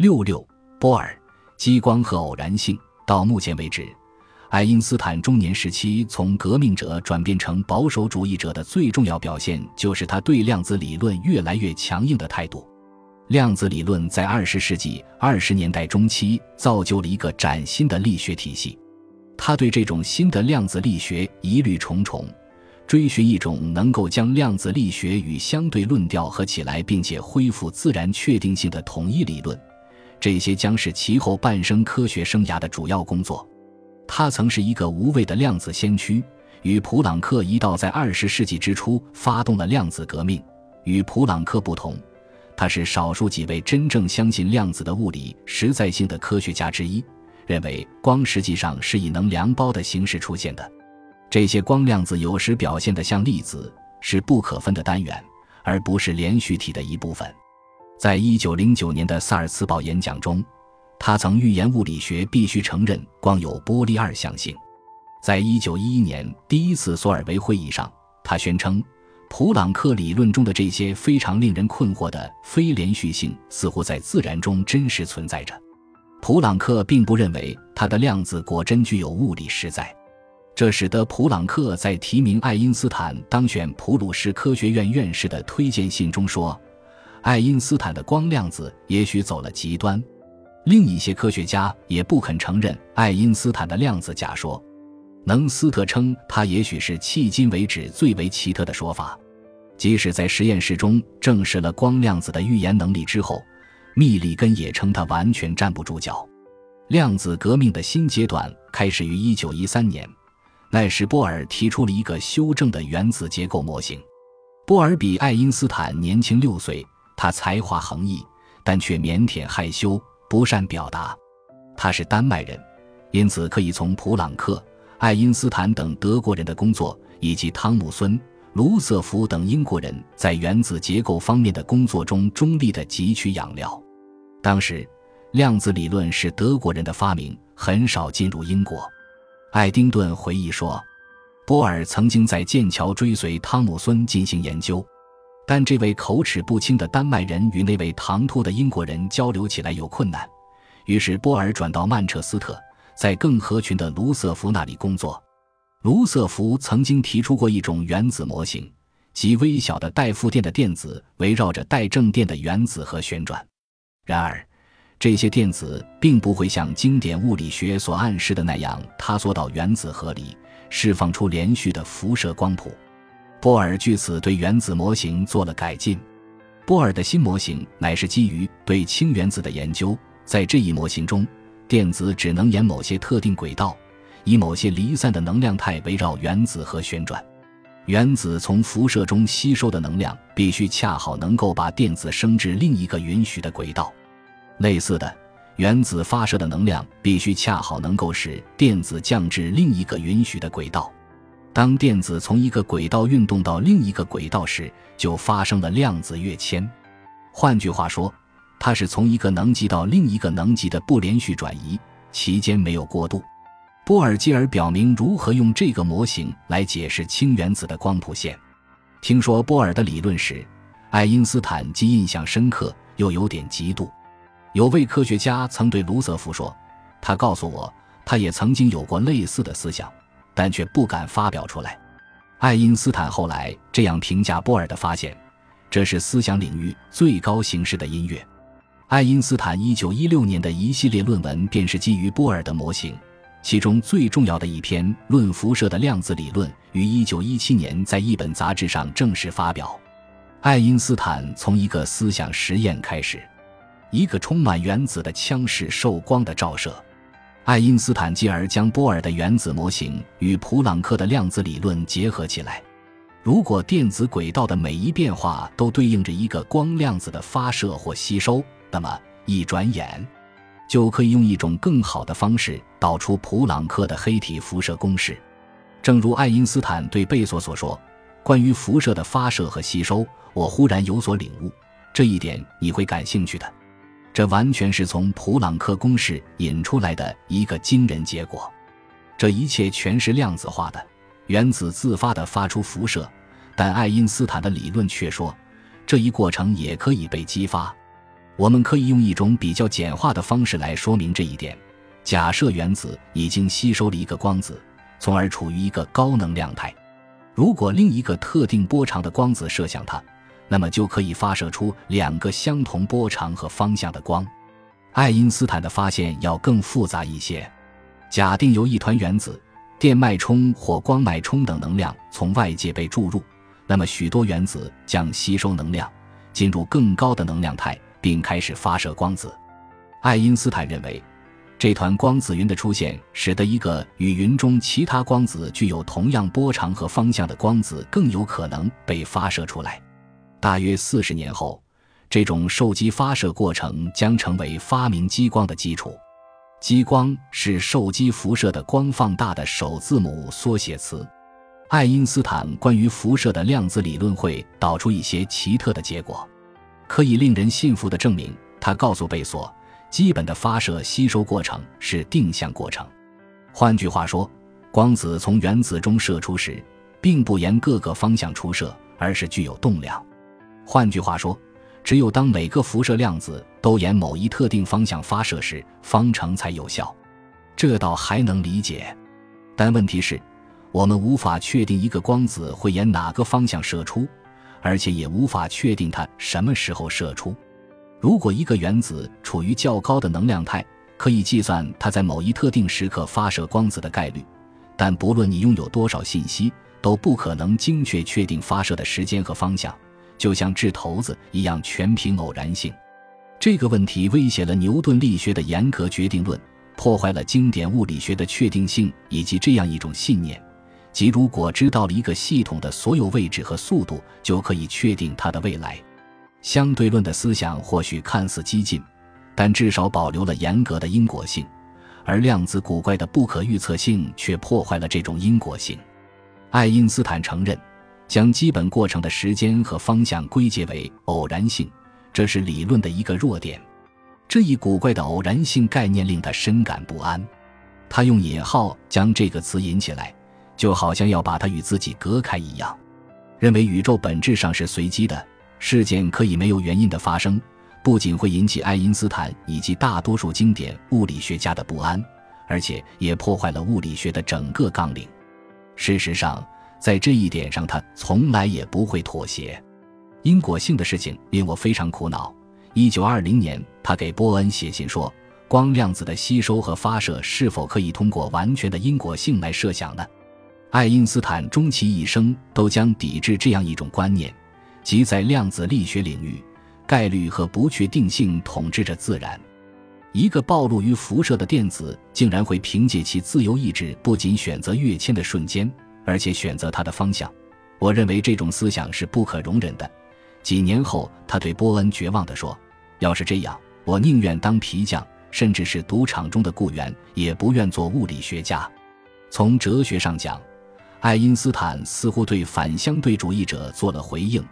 六六，波尔，激光和偶然性。到目前为止，爱因斯坦中年时期从革命者转变成保守主义者的最重要表现，就是他对量子理论越来越强硬的态度。量子理论在二十世纪二十年代中期造就了一个崭新的力学体系。他对这种新的量子力学疑虑重重，追寻一种能够将量子力学与相对论调合起来，并且恢复自然确定性的统一理论。这些将是其后半生科学生涯的主要工作。他曾是一个无畏的量子先驱，与普朗克一道在二十世纪之初发动了量子革命。与普朗克不同，他是少数几位真正相信量子的物理实在性的科学家之一。认为光实际上是以能量包的形式出现的，这些光量子有时表现得像粒子，是不可分的单元，而不是连续体的一部分。在一九零九年的萨尔茨堡演讲中，他曾预言物理学必须承认光有波粒二象性。在一九一一年第一次索尔维会议上，他宣称普朗克理论中的这些非常令人困惑的非连续性似乎在自然中真实存在着。普朗克并不认为他的量子果真具有物理实在，这使得普朗克在提名爱因斯坦当选普鲁士科学院院士的推荐信中说：“爱因斯坦的光量子也许走了极端。”另一些科学家也不肯承认爱因斯坦的量子假说。能斯特称他也许是迄今为止最为奇特的说法，即使在实验室中证实了光量子的预言能力之后。密里根也称他完全站不住脚。量子革命的新阶段开始于1913年，那时波尔提出了一个修正的原子结构模型。波尔比爱因斯坦年轻六岁，他才华横溢，但却腼腆害羞，不善表达。他是丹麦人，因此可以从普朗克、爱因斯坦等德国人的工作，以及汤姆孙。卢瑟福等英国人在原子结构方面的工作中中立的汲取养料。当时，量子理论是德国人的发明，很少进入英国。爱丁顿回忆说，波尔曾经在剑桥追随汤姆孙进行研究，但这位口齿不清的丹麦人与那位唐突的英国人交流起来有困难，于是波尔转到曼彻斯特，在更合群的卢瑟福那里工作。卢瑟福曾经提出过一种原子模型，即微小的带负电的电子围绕着带正电的原子核旋转。然而，这些电子并不会像经典物理学所暗示的那样塌缩到原子核里，释放出连续的辐射光谱。波尔据此对原子模型做了改进。波尔的新模型乃是基于对氢原子的研究，在这一模型中，电子只能沿某些特定轨道。以某些离散的能量态围绕原子核旋转，原子从辐射中吸收的能量必须恰好能够把电子升至另一个允许的轨道。类似的，原子发射的能量必须恰好能够使电子降至另一个允许的轨道。当电子从一个轨道运动到另一个轨道时，就发生了量子跃迁。换句话说，它是从一个能级到另一个能级的不连续转移，期间没有过渡。波尔继而表明如何用这个模型来解释氢原子的光谱线。听说波尔的理论时，爱因斯坦既印象深刻，又有点嫉妒。有位科学家曾对卢瑟福说：“他告诉我，他也曾经有过类似的思想，但却不敢发表出来。”爱因斯坦后来这样评价波尔的发现：“这是思想领域最高形式的音乐。”爱因斯坦1916年的一系列论文便是基于波尔的模型。其中最重要的一篇《论辐射的量子理论》于1917年在一本杂志上正式发表。爱因斯坦从一个思想实验开始，一个充满原子的枪式受光的照射。爱因斯坦继而将波尔的原子模型与普朗克的量子理论结合起来。如果电子轨道的每一变化都对应着一个光量子的发射或吸收，那么一转眼。就可以用一种更好的方式导出普朗克的黑体辐射公式。正如爱因斯坦对贝索所说：“关于辐射的发射和吸收，我忽然有所领悟。这一点你会感兴趣的。这完全是从普朗克公式引出来的一个惊人结果。这一切全是量子化的，原子自发地发出辐射。但爱因斯坦的理论却说，这一过程也可以被激发。”我们可以用一种比较简化的方式来说明这一点：假设原子已经吸收了一个光子，从而处于一个高能量态。如果另一个特定波长的光子射向它，那么就可以发射出两个相同波长和方向的光。爱因斯坦的发现要更复杂一些。假定有一团原子，电脉冲或光脉冲等能量从外界被注入，那么许多原子将吸收能量，进入更高的能量态，并开始发射光子。爱因斯坦认为，这团光子云的出现，使得一个与云中其他光子具有同样波长和方向的光子更有可能被发射出来。大约四十年后，这种受激发射过程将成为发明激光的基础。激光是受激辐射的光放大的首字母缩写词。爱因斯坦关于辐射的量子理论会导出一些奇特的结果，可以令人信服的证明。他告诉贝索，基本的发射吸收过程是定向过程。换句话说，光子从原子中射出时，并不沿各个方向出射，而是具有动量。换句话说。只有当每个辐射量子都沿某一特定方向发射时，方程才有效。这倒还能理解，但问题是，我们无法确定一个光子会沿哪个方向射出，而且也无法确定它什么时候射出。如果一个原子处于较高的能量态，可以计算它在某一特定时刻发射光子的概率，但不论你拥有多少信息，都不可能精确确定发射的时间和方向。就像掷骰子一样，全凭偶然性。这个问题威胁了牛顿力学的严格决定论，破坏了经典物理学的确定性，以及这样一种信念：即如果知道了一个系统的所有位置和速度，就可以确定它的未来。相对论的思想或许看似激进，但至少保留了严格的因果性，而量子古怪的不可预测性却破坏了这种因果性。爱因斯坦承认。将基本过程的时间和方向归结为偶然性，这是理论的一个弱点。这一古怪的偶然性概念令他深感不安。他用引号将这个词引起来，就好像要把它与自己隔开一样。认为宇宙本质上是随机的，事件可以没有原因的发生，不仅会引起爱因斯坦以及大多数经典物理学家的不安，而且也破坏了物理学的整个纲领。事实上。在这一点上，他从来也不会妥协。因果性的事情令我非常苦恼。一九二零年，他给波恩写信说：“光量子的吸收和发射是否可以通过完全的因果性来设想呢？”爱因斯坦终其一生都将抵制这样一种观念，即在量子力学领域，概率和不确定性统治着自然。一个暴露于辐射的电子竟然会凭借其自由意志，不仅选择跃迁的瞬间。而且选择他的方向，我认为这种思想是不可容忍的。几年后，他对波恩绝望地说：“要是这样，我宁愿当皮匠，甚至是赌场中的雇员，也不愿做物理学家。”从哲学上讲，爱因斯坦似乎对反相对主义者做了回应，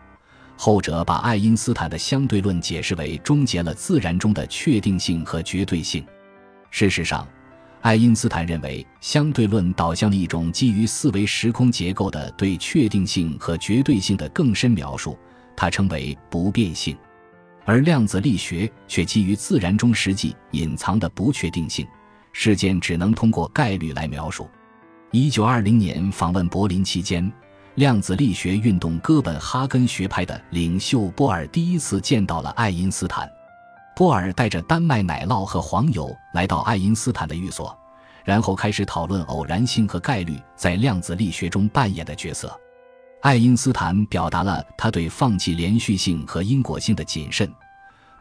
后者把爱因斯坦的相对论解释为终结了自然中的确定性和绝对性。事实上，爱因斯坦认为，相对论导向了一种基于四维时空结构的对确定性和绝对性的更深描述，他称为不变性；而量子力学却基于自然中实际隐藏的不确定性，事件只能通过概率来描述。一九二零年访问柏林期间，量子力学运动哥本哈根学派的领袖波尔第一次见到了爱因斯坦。波尔带着丹麦奶酪和黄油来到爱因斯坦的寓所，然后开始讨论偶然性和概率在量子力学中扮演的角色。爱因斯坦表达了他对放弃连续性和因果性的谨慎，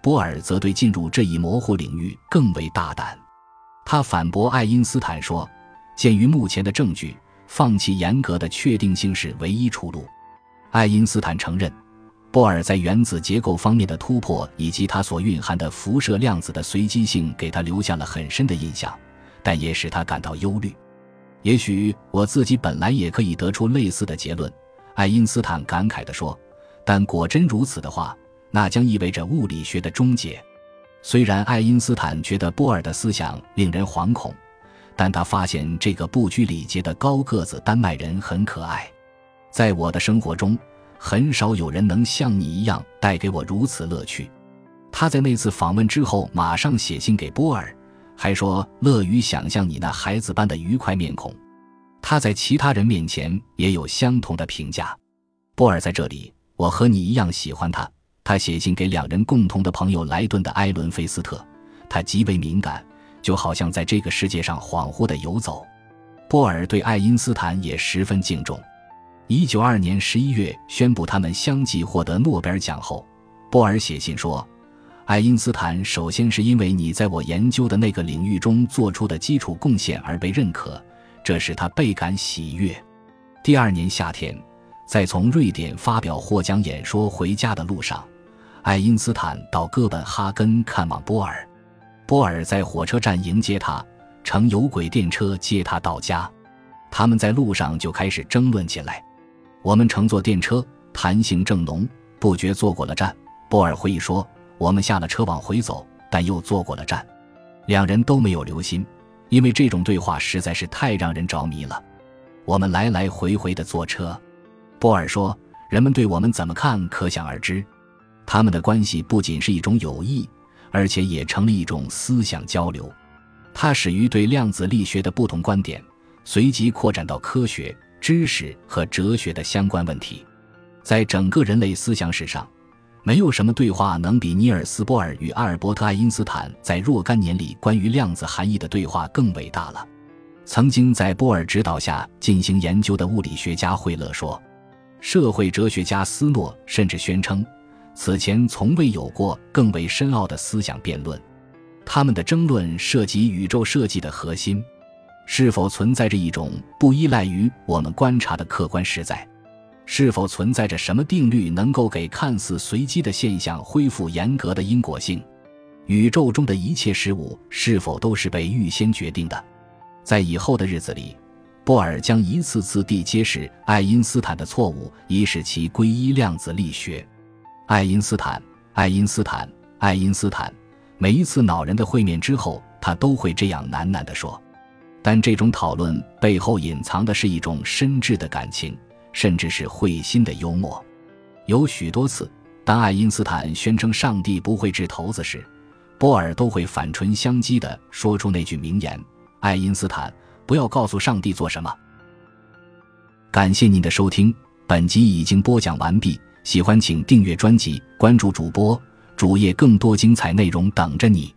波尔则对进入这一模糊领域更为大胆。他反驳爱因斯坦说：“鉴于目前的证据，放弃严格的确定性是唯一出路。”爱因斯坦承认。波尔在原子结构方面的突破，以及它所蕴含的辐射量子的随机性，给他留下了很深的印象，但也使他感到忧虑。也许我自己本来也可以得出类似的结论，爱因斯坦感慨地说。但果真如此的话，那将意味着物理学的终结。虽然爱因斯坦觉得波尔的思想令人惶恐，但他发现这个不拘礼节的高个子丹麦人很可爱。在我的生活中。很少有人能像你一样带给我如此乐趣。他在那次访问之后马上写信给波尔，还说乐于想象你那孩子般的愉快面孔。他在其他人面前也有相同的评价。波尔在这里，我和你一样喜欢他。他写信给两人共同的朋友莱顿的埃伦菲斯特，他极为敏感，就好像在这个世界上恍惚的游走。波尔对爱因斯坦也十分敬重。一九二年十一月宣布他们相继获得诺贝尔奖后，波尔写信说：“爱因斯坦首先是因为你在我研究的那个领域中做出的基础贡献而被认可，这使他倍感喜悦。”第二年夏天，在从瑞典发表获奖演说回家的路上。爱因斯坦到哥本哈根看望波尔，波尔在火车站迎接他，乘有轨电车接他到家。他们在路上就开始争论起来。我们乘坐电车，谈兴正浓，不觉坐过了站。波尔回忆说：“我们下了车往回走，但又坐过了站。”两人都没有留心，因为这种对话实在是太让人着迷了。我们来来回回的坐车，波尔说：“人们对我们怎么看，可想而知。”他们的关系不仅是一种友谊，而且也成了一种思想交流。它始于对量子力学的不同观点，随即扩展到科学知识和哲学的相关问题。在整个人类思想史上，没有什么对话能比尼尔斯·波尔与阿尔伯特·爱因斯坦在若干年里关于量子含义的对话更伟大了。曾经在波尔指导下进行研究的物理学家惠勒说，社会哲学家斯诺甚至宣称。此前从未有过更为深奥的思想辩论，他们的争论涉及宇宙设计的核心：是否存在着一种不依赖于我们观察的客观实在？是否存在着什么定律能够给看似随机的现象恢复严格的因果性？宇宙中的一切事物是否都是被预先决定的？在以后的日子里，波尔将一次次地揭示爱因斯坦的错误，以使其皈依量子力学。爱因斯坦，爱因斯坦，爱因斯坦。每一次恼人的会面之后，他都会这样喃喃地说。但这种讨论背后隐藏的是一种深挚的感情，甚至是会心的幽默。有许多次，当爱因斯坦宣称上帝不会掷骰子时，波尔都会反唇相讥地说出那句名言：“爱因斯坦，不要告诉上帝做什么。”感谢您的收听，本集已经播讲完毕。喜欢请订阅专辑，关注主播主页，更多精彩内容等着你。